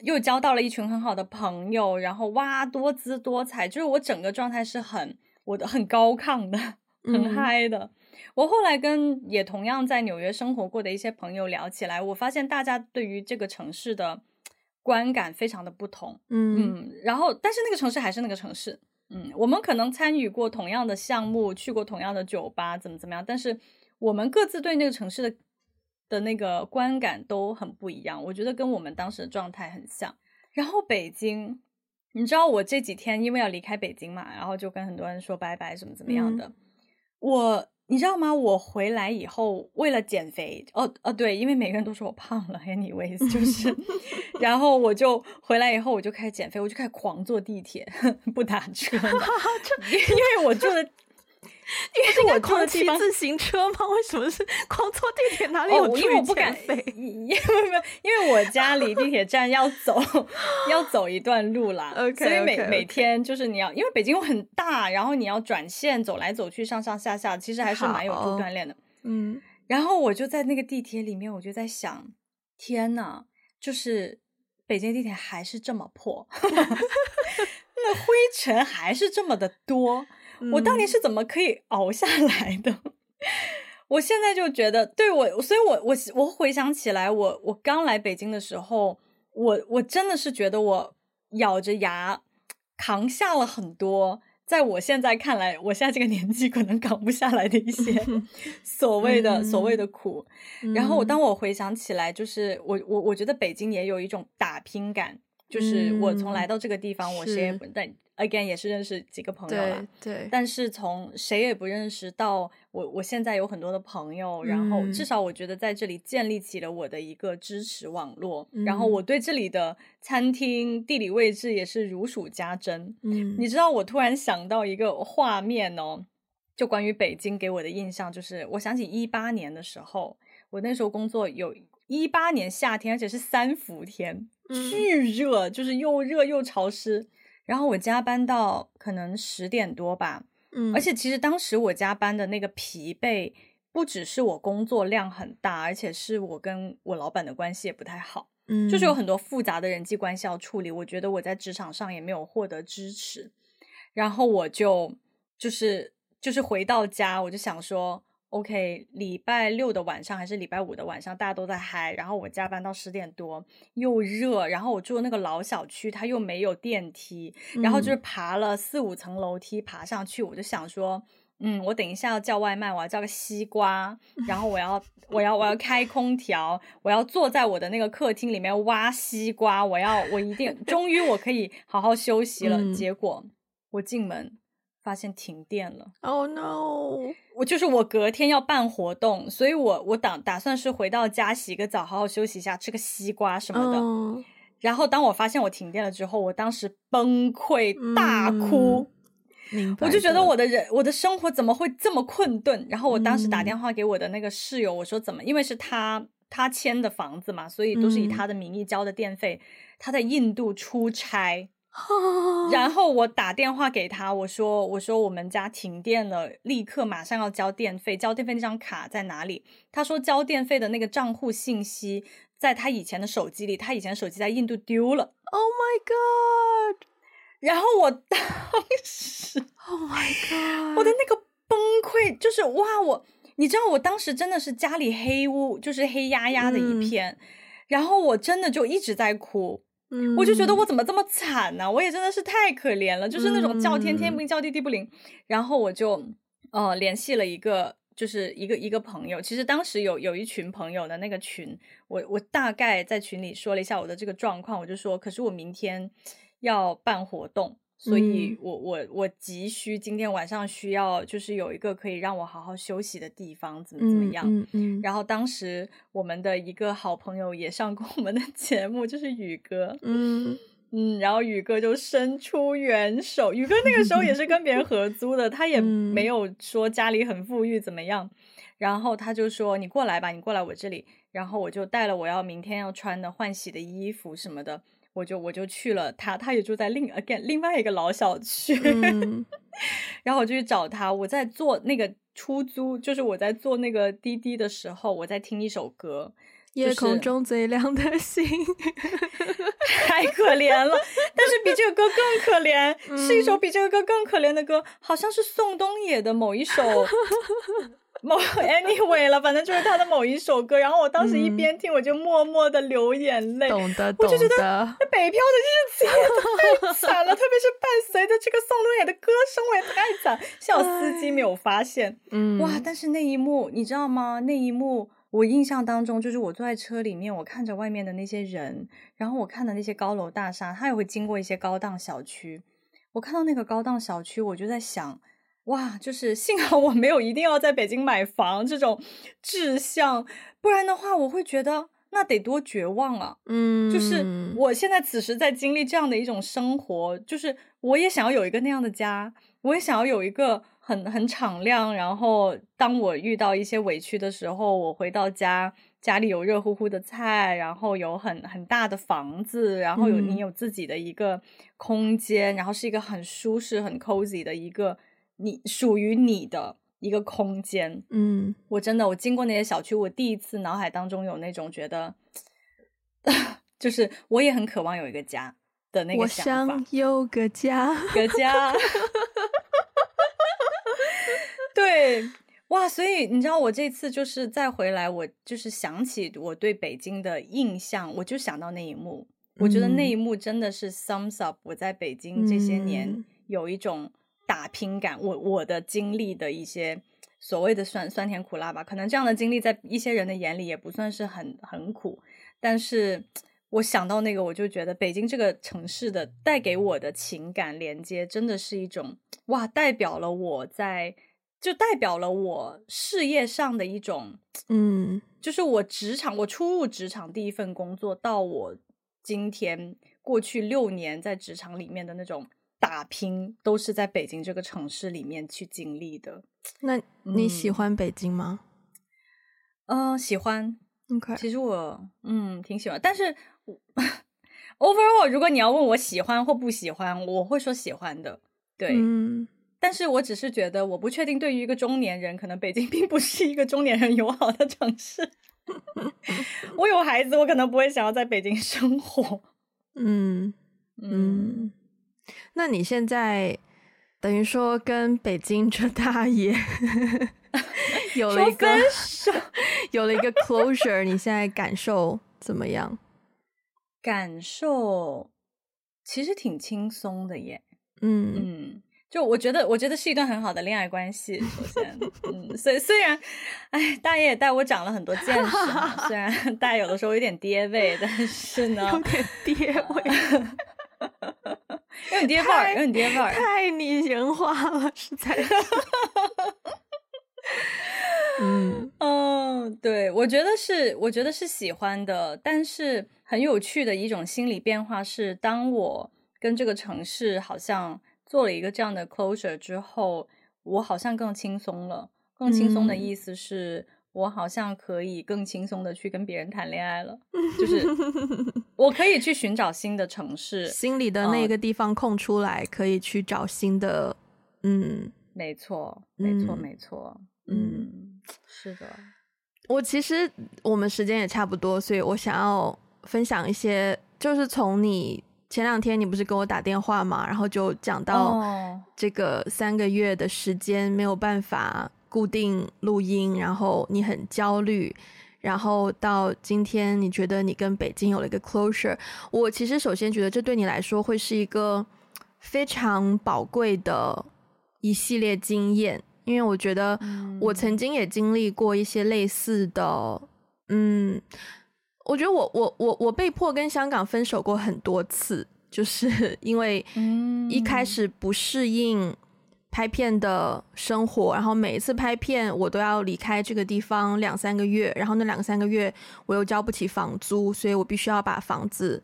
S1: 又交到了一群很好的朋友，然后哇，多姿多彩，就是我整个状态是很我的很高亢的，很嗨的。嗯。我后来跟也同样在纽约生活过的一些朋友聊起来，我发现大家对于这个城市的。观感非常的不同，嗯嗯，然后但是那个城市还是那个城市，嗯，我们可能参与过同样的项目，去过同样的酒吧，怎么怎么样，但是我们各自对那个城市的的那个观感都很不一样。我觉得跟我们当时的状态很像。然后北京，你知道我这几天因为要离开北京嘛，然后就跟很多人说拜拜，怎么怎么样的。嗯、我你知道吗？我回来以后，为了减肥，哦哦，对，因为每个人都说我胖了，anyways，就 是，然后我就回来以后，我就开始减肥，我就开始狂坐地铁，不打车，因为我住的。
S2: 因为我狂骑自行车吗？为什么是 狂坐地铁？哪里有？
S1: 因为我不敢，因为因为我家离地铁站要走要走一段路啦。Okay, 所以每 okay. 每天就是你要，因为北京又很大，然后你要转线走来走去，上上下下，其实还是蛮有助锻炼的。嗯，然后我就在那个地铁里面，我就在想，天呐，就是北京地铁还是这么破，那灰尘还是这么的多。我当年是怎么可以熬下来的？嗯、我现在就觉得，对我，所以我我我回想起来，我我刚来北京的时候，我我真的是觉得我咬着牙扛下了很多，在我现在看来，我现在这个年纪可能扛不下来的一些 所谓的、嗯、所谓的苦。然后我当我回想起来，就是我我我觉得北京也有一种打拼感，就是我从来到这个地方，我谁也不但。again 也是认识几个朋友了，
S2: 对，对，
S1: 但是从谁也不认识到我，我现在有很多的朋友，嗯、然后至少我觉得在这里建立起了我的一个支持网络，嗯、然后我对这里的餐厅地理位置也是如数家珍。嗯，你知道我突然想到一个画面哦，就关于北京给我的印象，就是我想起一八年的时候，我那时候工作有一八年夏天，而且是三伏天，巨热，嗯、就是又热又潮湿。然后我加班到可能十点多吧，嗯，而且其实当时我加班的那个疲惫，不只是我工作量很大，而且是我跟我老板的关系也不太好，嗯，就是有很多复杂的人际关系要处理。我觉得我在职场上也没有获得支持，然后我就就是就是回到家，我就想说。OK，礼拜六的晚上还是礼拜五的晚上，大家都在嗨，然后我加班到十点多，又热，然后我住的那个老小区，它又没有电梯，然后就是爬了四五层楼梯爬上去，我就想说，嗯，我等一下要叫外卖，我要叫个西瓜，然后我要我要我要开空调，我要坐在我的那个客厅里面挖西瓜，我要我一定，终于我可以好好休息了，结果我进门。发现停电了
S2: ，Oh no！
S1: 我就是我隔天要办活动，所以我我打打算是回到家洗个澡，好好休息一下，吃个西瓜什么的。Oh. 然后当我发现我停电了之后，我当时崩溃大哭，
S2: 嗯、
S1: 我就觉得我的人我的生活怎么会这么困顿？然后我当时打电话给我的那个室友，我说怎么？因为是他他签的房子嘛，所以都是以他的名义交的电费。嗯、他在印度出差。然后我打电话给他，我说：“我说我们家停电了，立刻马上要交电费，交电费那张卡在哪里？”他说：“交电费的那个账户信息在他以前的手机里，他以前手机在印度丢了。”
S2: Oh my god！
S1: 然后我当时，
S2: Oh my god！
S1: 我的那个崩溃就是哇，我你知道我当时真的是家里黑屋，就是黑压压的一片，嗯、然后我真的就一直在哭。嗯，我就觉得我怎么这么惨呢？我也真的是太可怜了，就是那种叫天天不应，叫地地不灵。然后我就呃联系了一个，就是一个一个朋友。其实当时有有一群朋友的那个群，我我大概在群里说了一下我的这个状况，我就说，可是我明天要办活动。所以我我我急需今天晚上需要就是有一个可以让我好好休息的地方，怎么怎么样？嗯嗯嗯、然后当时我们的一个好朋友也上过我们的 节目，就是宇哥。嗯嗯，然后宇哥就伸出援手。宇哥那个时候也是跟别人合租的，他也没有说家里很富裕怎么样。然后他就说：“你过来吧，你过来我这里。”然后我就带了我要明天要穿的换洗的衣服什么的。我就我就去了他，他也住在另 again 另外一个老小区，嗯、然后我就去找他。我在坐那个出租，就是我在坐那个滴滴的时候，我在听一首歌，
S2: 就是《夜空中最亮的星 》，
S1: 太可怜了。但是比这个歌更可怜，嗯、是一首比这个歌更可怜的歌，好像是宋冬野的某一首。某 anyway 了，反正就是他的某一首歌，然后我当时一边听，我就默默的流眼泪，
S2: 懂得。我就觉得
S1: 那北漂的日子也太惨了，特别是伴随着这个宋冬野的歌声，我也太惨。幸好司机没有发现，嗯，哇！但是那一幕你知道吗？那一幕我印象当中，就是我坐在车里面，我看着外面的那些人，然后我看的那些高楼大厦，他也会经过一些高档小区。我看到那个高档小区，我就在想。哇，就是幸好我没有一定要在北京买房这种志向，不然的话，我会觉得那得多绝望啊！
S2: 嗯，
S1: 就是我现在此时在经历这样的一种生活，就是我也想要有一个那样的家，我也想要有一个很很敞亮，然后当我遇到一些委屈的时候，我回到家。家里有热乎乎的菜，然后有很很大的房子，然后有你有自己的一个空间，嗯、然后是一个很舒适、很 cozy 的一个你属于你的一个空间。
S2: 嗯，
S1: 我真的我经过那些小区，我第一次脑海当中有那种觉得，就是我也很渴望有一个家的那个想法。
S2: 我想有个家，
S1: 个家。对。哇，所以你知道我这次就是再回来，我就是想起我对北京的印象，我就想到那一幕。我觉得那一幕真的是 sums up 我在北京这些年有一种打拼感。我我的经历的一些所谓的酸酸甜苦辣吧，可能这样的经历在一些人的眼里也不算是很很苦，但是我想到那个，我就觉得北京这个城市的带给我的情感连接，真的是一种哇，代表了我在。就代表了我事业上的一种，
S2: 嗯，
S1: 就是我职场，我初入职场第一份工作，到我今天过去六年在职场里面的那种打拼，都是在北京这个城市里面去经历的。
S2: 那你喜欢北京吗？
S1: 嗯，呃，喜欢。
S2: OK，
S1: 其实我嗯挺喜欢，但是 overall，如果你要问我喜欢或不喜欢，我会说喜欢的。对，
S2: 嗯。
S1: 但是我只是觉得，我不确定对于一个中年人，可能北京 并不是一个中年人友好的城市。我有孩子，我可能不会想要在北京生活。
S2: 嗯嗯，那你现在等于说跟北京这大爷 有了一个 有了一个 closure，你现在感受怎么样？
S1: 感受其实挺轻松的耶。
S2: 嗯
S1: 嗯。就我觉得，我觉得是一段很好的恋爱关系。首先，嗯，虽虽然，哎，大爷也带我长了很多见识哈。虽然大爷有的时候有点爹味，但是呢，
S2: 有点爹味，
S1: 有你爹味儿，有点爹味儿，
S2: 太拟人化了，实在是。嗯
S1: 嗯，对，我觉得是，我觉得是喜欢的，但是很有趣的一种心理变化是，当我跟这个城市好像。做了一个这样的 closure 之后，我好像更轻松了。更轻松的意思是、嗯、我好像可以更轻松的去跟别人谈恋爱了，就是 我可以去寻找新的城市，
S2: 心里的那个地方空出来，可以去找新的。嗯，
S1: 没错，没错，没错。嗯，是的。
S2: 我其实我们时间也差不多，所以我想要分享一些，就是从你。前两天你不是跟我打电话嘛，然后就讲到这个三个月的时间没有办法固定录音，然后你很焦虑，然后到今天你觉得你跟北京有了一个 closure。我其实首先觉得这对你来说会是一个非常宝贵的一系列经验，因为我觉得我曾经也经历过一些类似的，嗯。我觉得我我我我被迫跟香港分手过很多次，就是因为一开始不适应拍片的生活，然后每一次拍片我都要离开这个地方两三个月，然后那两三个月我又交不起房租，所以我必须要把房子，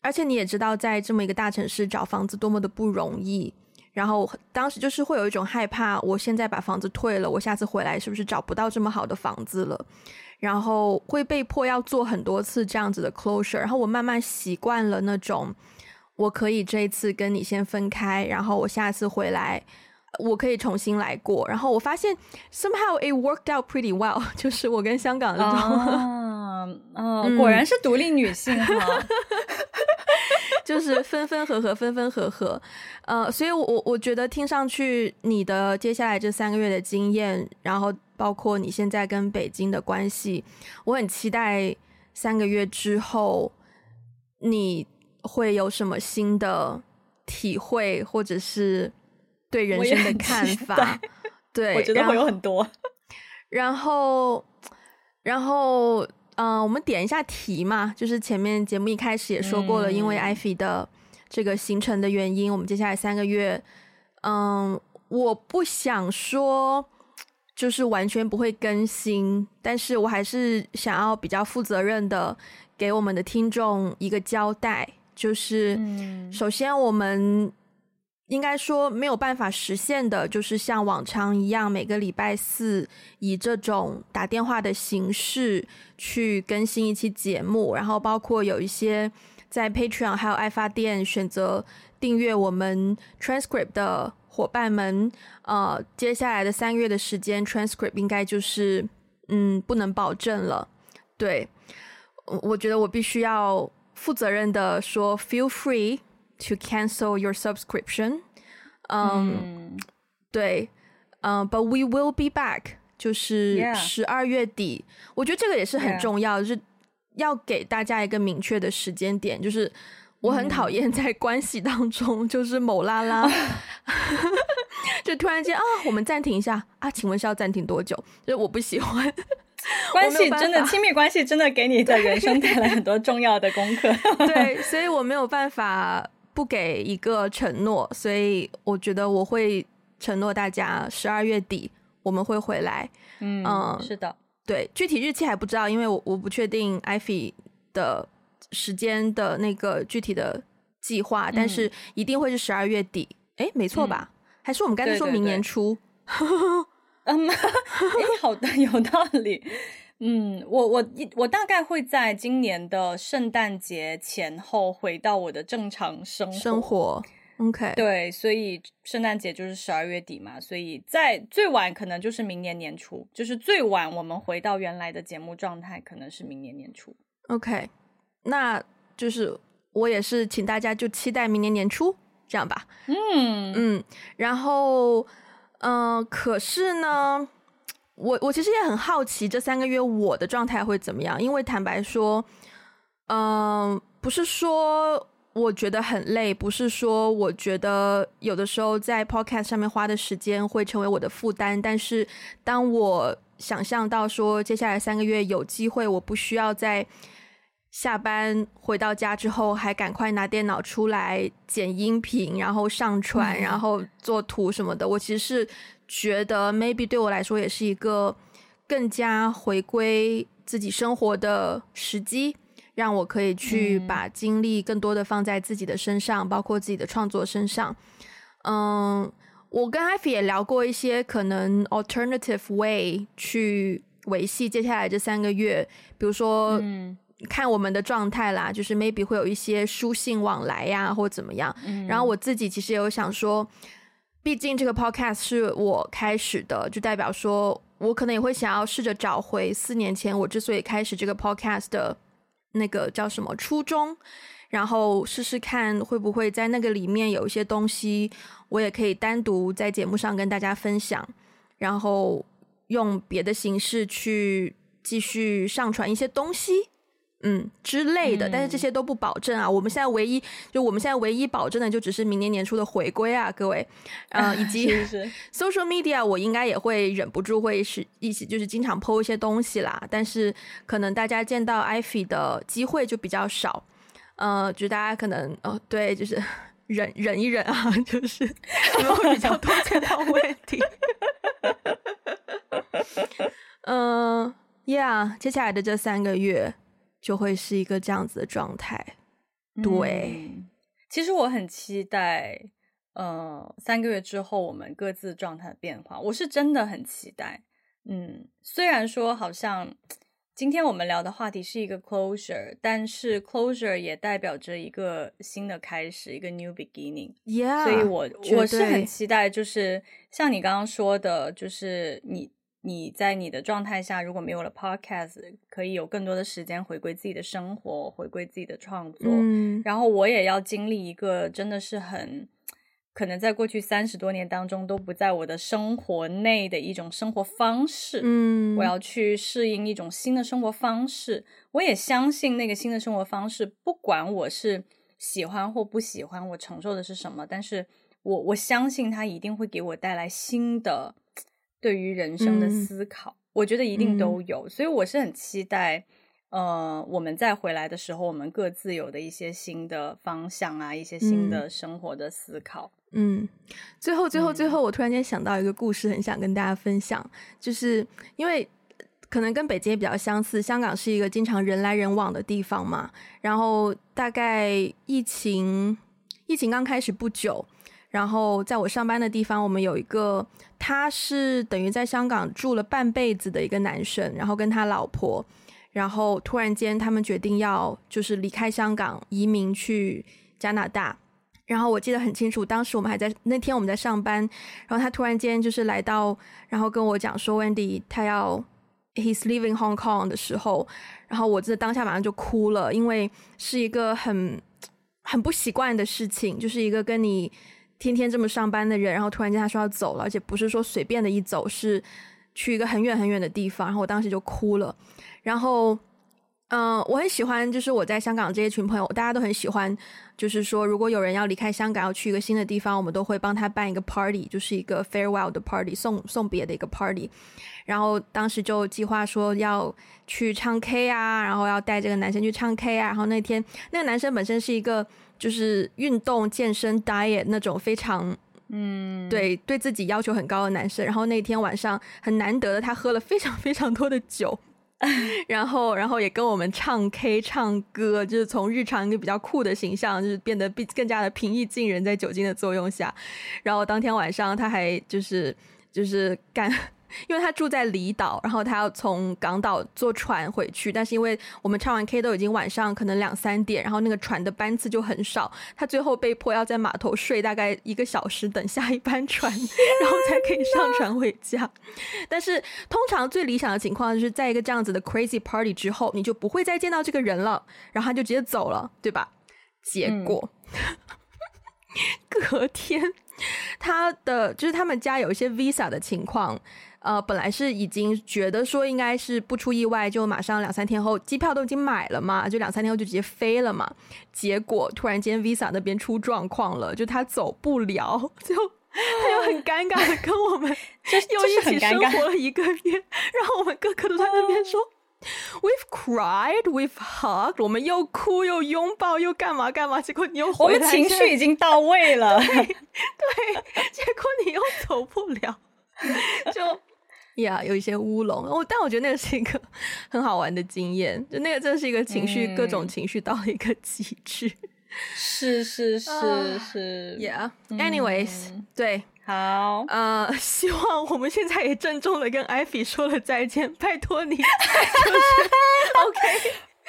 S2: 而且你也知道，在这么一个大城市找房子多么的不容易，然后当时就是会有一种害怕，我现在把房子退了，我下次回来是不是找不到这么好的房子了？然后会被迫要做很多次这样子的 closure，然后我慢慢习惯了那种，我可以这一次跟你先分开，然后我下次回来，我可以重新来过。然后我发现 somehow it worked out pretty well，就是我跟香港的这种，
S1: 啊，啊，果然是独立女性哈。
S2: 就是分分合合，分分合合，呃，所以我，我我觉得听上去你的接下来这三个月的经验，然后包括你现在跟北京的关系，我很期待三个月之后你会有什么新的体会，或者是对人生的看法。对，
S1: 我觉得会有很多。
S2: 然后，然后。嗯、呃，我们点一下题嘛，就是前面节目一开始也说过了，因为艾菲的这个行程的原因，嗯、我们接下来三个月，嗯，我不想说就是完全不会更新，但是我还是想要比较负责任的给我们的听众一个交代，就是首先我们应该说没有办法实现的，就是像往常一样每个礼拜四以这种打电话的形式去更新一期节目，然后包括有一些在 Patreon 还有爱发电选择订阅我们 Transcript 的。伙伴们，呃，接下来的三个月的时间，transcript 应该就是，嗯，不能保证了。对，我我觉得我必须要负责任的说，feel free to cancel your subscription。Um, 嗯，对，嗯，but we will be back，就是十二月底。我觉得这个也是很重要.就是要给大家一个明确的时间点，就是。我很讨厌在关系当中，就是某拉拉，就突然间啊，我们暂停一下啊，请问是要暂停多久？就是我不喜欢
S1: 关系，真的亲密关系真的给你的人生带来很多重要的功课。
S2: 对，所以我没有办法不给一个承诺，所以我觉得我会承诺大家十二月底我们会回来。
S1: 嗯，嗯是的，
S2: 对，具体日期还不知道，因为我我不确定艾菲的。时间的那个具体的计划，但是一定会是十二月底，哎、嗯，没错吧？嗯、还是我们刚才说明年初？
S1: 嗯，哎，好的，有道理。嗯，我我我大概会在今年的圣诞节前后回到我的正常生活。
S2: 生活，OK。
S1: 对，所以圣诞节就是十二月底嘛，所以在最晚可能就是明年年初，就是最晚我们回到原来的节目状态，可能是明年年初。
S2: OK。那就是我也是，请大家就期待明年年初这样吧。
S1: 嗯
S2: 嗯，然后嗯、呃，可是呢，我我其实也很好奇这三个月我的状态会怎么样，因为坦白说，嗯、呃，不是说我觉得很累，不是说我觉得有的时候在 Podcast 上面花的时间会成为我的负担，但是当我想象到说接下来三个月有机会，我不需要再。下班回到家之后，还赶快拿电脑出来剪音频，然后上传，然后做图什么的。我其实是觉得，maybe 对我来说也是一个更加回归自己生活的时机，让我可以去把精力更多的放在自己的身上，包括自己的创作身上。嗯，我跟 Ivy 也聊过一些可能 alternative way 去维系接下来这三个月，比如说，嗯。看我们的状态啦，就是 maybe 会有一些书信往来呀、啊，或怎么样。嗯、然后我自己其实也有想说，毕竟这个 podcast 是我开始的，就代表说我可能也会想要试着找回四年前我之所以开始这个 podcast 的那个叫什么初衷，然后试试看会不会在那个里面有一些东西，我也可以单独在节目上跟大家分享，然后用别的形式去继续上传一些东西。嗯之类的，但是这些都不保证啊。嗯、我们现在唯一就我们现在唯一保证的，就只是明年年初的回归啊，各位，呃，以及 social media，我应该也会忍不住会是一起就是经常 po 一些东西啦。但是可能大家见到 Ivy 的机会就比较少，呃，就大家可能哦，对，就是 忍忍一忍啊，就是你们会比较多见到问题。嗯、呃、，Yeah，接下来的这三个月。就会是一个这样子的状态，对、
S1: 嗯。其实我很期待，呃，三个月之后我们各自状态的变化，我是真的很期待。嗯，虽然说好像今天我们聊的话题是一个 closure，但是 closure 也代表着一个新的开始，一个 new beginning。
S2: Yeah，
S1: 所以我我是很期待，就是像你刚刚说的，就是你。你在你的状态下，如果没有了 podcast，可以有更多的时间回归自己的生活，回归自己的创作。
S2: 嗯，
S1: 然后我也要经历一个真的是很可能在过去三十多年当中都不在我的生活内的一种生活方式。
S2: 嗯，
S1: 我要去适应一种新的生活方式。我也相信那个新的生活方式，不管我是喜欢或不喜欢，我承受的是什么，但是我我相信它一定会给我带来新的。对于人生的思考，嗯、我觉得一定都有，嗯、所以我是很期待，呃，我们再回来的时候，我们各自有的一些新的方向啊，一些新的生活的思考。
S2: 嗯，最后最后最后，我突然间想到一个故事，很想跟大家分享，嗯、就是因为可能跟北京也比较相似，香港是一个经常人来人往的地方嘛。然后大概疫情疫情刚开始不久，然后在我上班的地方，我们有一个他是等于在香港住了半辈子的一个男生，然后跟他老婆，然后突然间他们决定要就是离开香港，移民去加拿大。然后我记得很清楚，当时我们还在那天我们在上班，然后他突然间就是来到，然后跟我讲说，Wendy 他要 he's leaving Hong Kong 的时候，然后我这当下马上就哭了，因为是一个很很不习惯的事情，就是一个跟你天天这么上班的人，然后突然间他说要走了，而且不是说随便的一走，是去一个很远很远的地方，然后我当时就哭了，然后。嗯、呃，我很喜欢，就是我在香港这一群朋友，大家都很喜欢。就是说，如果有人要离开香港，要去一个新的地方，我们都会帮他办一个 party，就是一个 farewell 的 party，送送别的一个 party。然后当时就计划说要去唱 K 啊，然后要带这个男生去唱 K 啊。然后那天那个男生本身是一个就是运动健身 diet 那种非常嗯对对自己要求很高的男生。然后那天晚上很难得的，他喝了非常非常多的酒。然后，然后也跟我们唱 K 唱歌，就是从日常一个比较酷的形象，就是变得比更加的平易近人，在酒精的作用下。然后当天晚上，他还就是就是干。因为他住在离岛，然后他要从港岛坐船回去，但是因为我们唱完 K 都已经晚上可能两三点，然后那个船的班次就很少，他最后被迫要在码头睡大概一个小时，等下一班船，然后才可以上船回家。但是通常最理想的情况就是在一个这样子的 crazy party 之后，你就不会再见到这个人了，然后他就直接走了，对吧？结果、嗯、隔天他的就是他们家有一些 visa 的情况。呃，本来是已经觉得说应该是不出意外，就马上两三天后机票都已经买了嘛，就两三天后就直接飞了嘛。结果突然间 Visa 那边出状况了，就他走不了，就他又很尴尬的跟我们 就又一起生活了一个月，然后我们个个都在那边说，We've cried, we've hugged，我们又哭又拥抱又干嘛干嘛，结果你又回来，
S1: 我们情绪已经到位了，
S2: 对，对，结果你又走不了，就。呀，yeah, 有一些乌龙，我但我觉得那个是一个很好玩的经验，就那个真的是一个情绪，嗯、各种情绪到了一个极致。
S1: 是是是是
S2: ，Yeah，anyways，、嗯、对，
S1: 好，
S2: 呃，希望我们现在也郑重的跟 Ivy 说了再见，拜托你，就是 OK，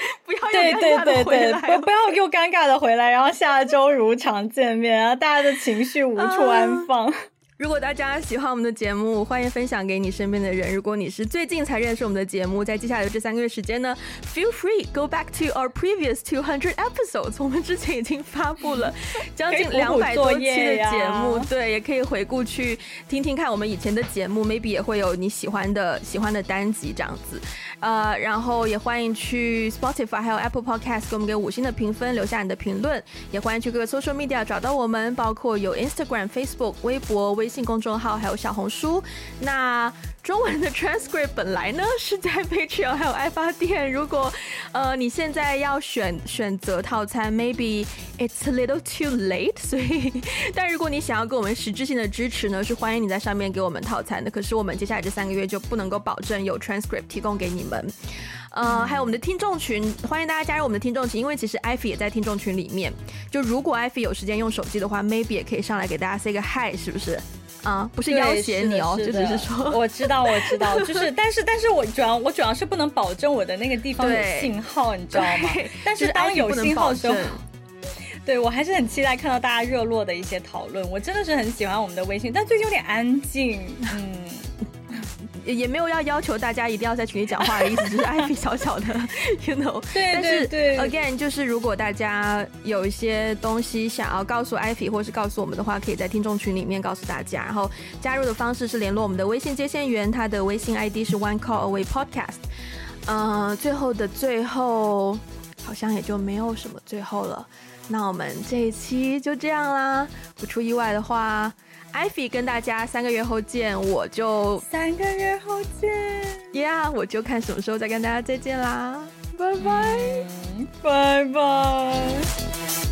S2: 不要又尴尬的回来，
S1: 不不要又尴尬的回来，然后下周如常见面，然后大家的情绪无处安放。Uh,
S2: 如果大家喜欢我们的节目，欢迎分享给你身边的人。如果你是最近才认识我们的节目，在接下来的这三个月时间呢，feel free go back to our previous two hundred episodes。我们之前已经发布了 将近两百多期的节目，对，也可以回顾去听听看我们以前的节目，maybe 也会有你喜欢的喜欢的单集这样子。呃，然后也欢迎去 Spotify 还有 Apple Podcast 给我们给五星的评分，留下你的评论。也欢迎去各个 social media 找到我们，包括有 Instagram、Facebook、微博、微。微信公众号还有小红书，那中文的 transcript 本来呢是在 Patreon 还有爱发电。如果呃你现在要选选择套餐，maybe it's a little too late。所以，但如果你想要给我们实质性的支持呢，是欢迎你在上面给我们套餐的。可是我们接下来这三个月就不能够保证有 transcript 提供给你们。呃，还有我们的听众群，欢迎大家加入我们的听众群，因为其实 Ivy 也在听众群里面。就如果 Ivy 有时间用手机的话，maybe 也可以上来给大家 say 个 hi，是不是？啊，不是要挟你哦，就只是说，
S1: 我知道，我知道，就是，但是，但是我主要，我主要是不能保证我的那个地方有信号，你知道吗？但是当有信号的时候，对，我还是很期待看到大家热络的一些讨论。我真的是很喜欢我们的微信，但最近有点安静，嗯。
S2: 也没有要要求大家一定要在群里讲话的意思，就是 Ivy 小小的，you know。
S1: 对对对。
S2: 但是 again，就是如果大家有一些东西想要告诉 Ivy 或是告诉我们的话，可以在听众群里面告诉大家。然后加入的方式是联络我们的微信接线员，他的微信 ID 是 One Call Away Podcast。嗯，最后的最后，好像也就没有什么最后了。那我们这一期就这样啦，不出意外的话。Ivy 跟大家三个月后见，我就。
S1: 三个月后见
S2: ，Yeah，我就看什么时候再跟大家再见啦，拜拜，
S1: 拜拜。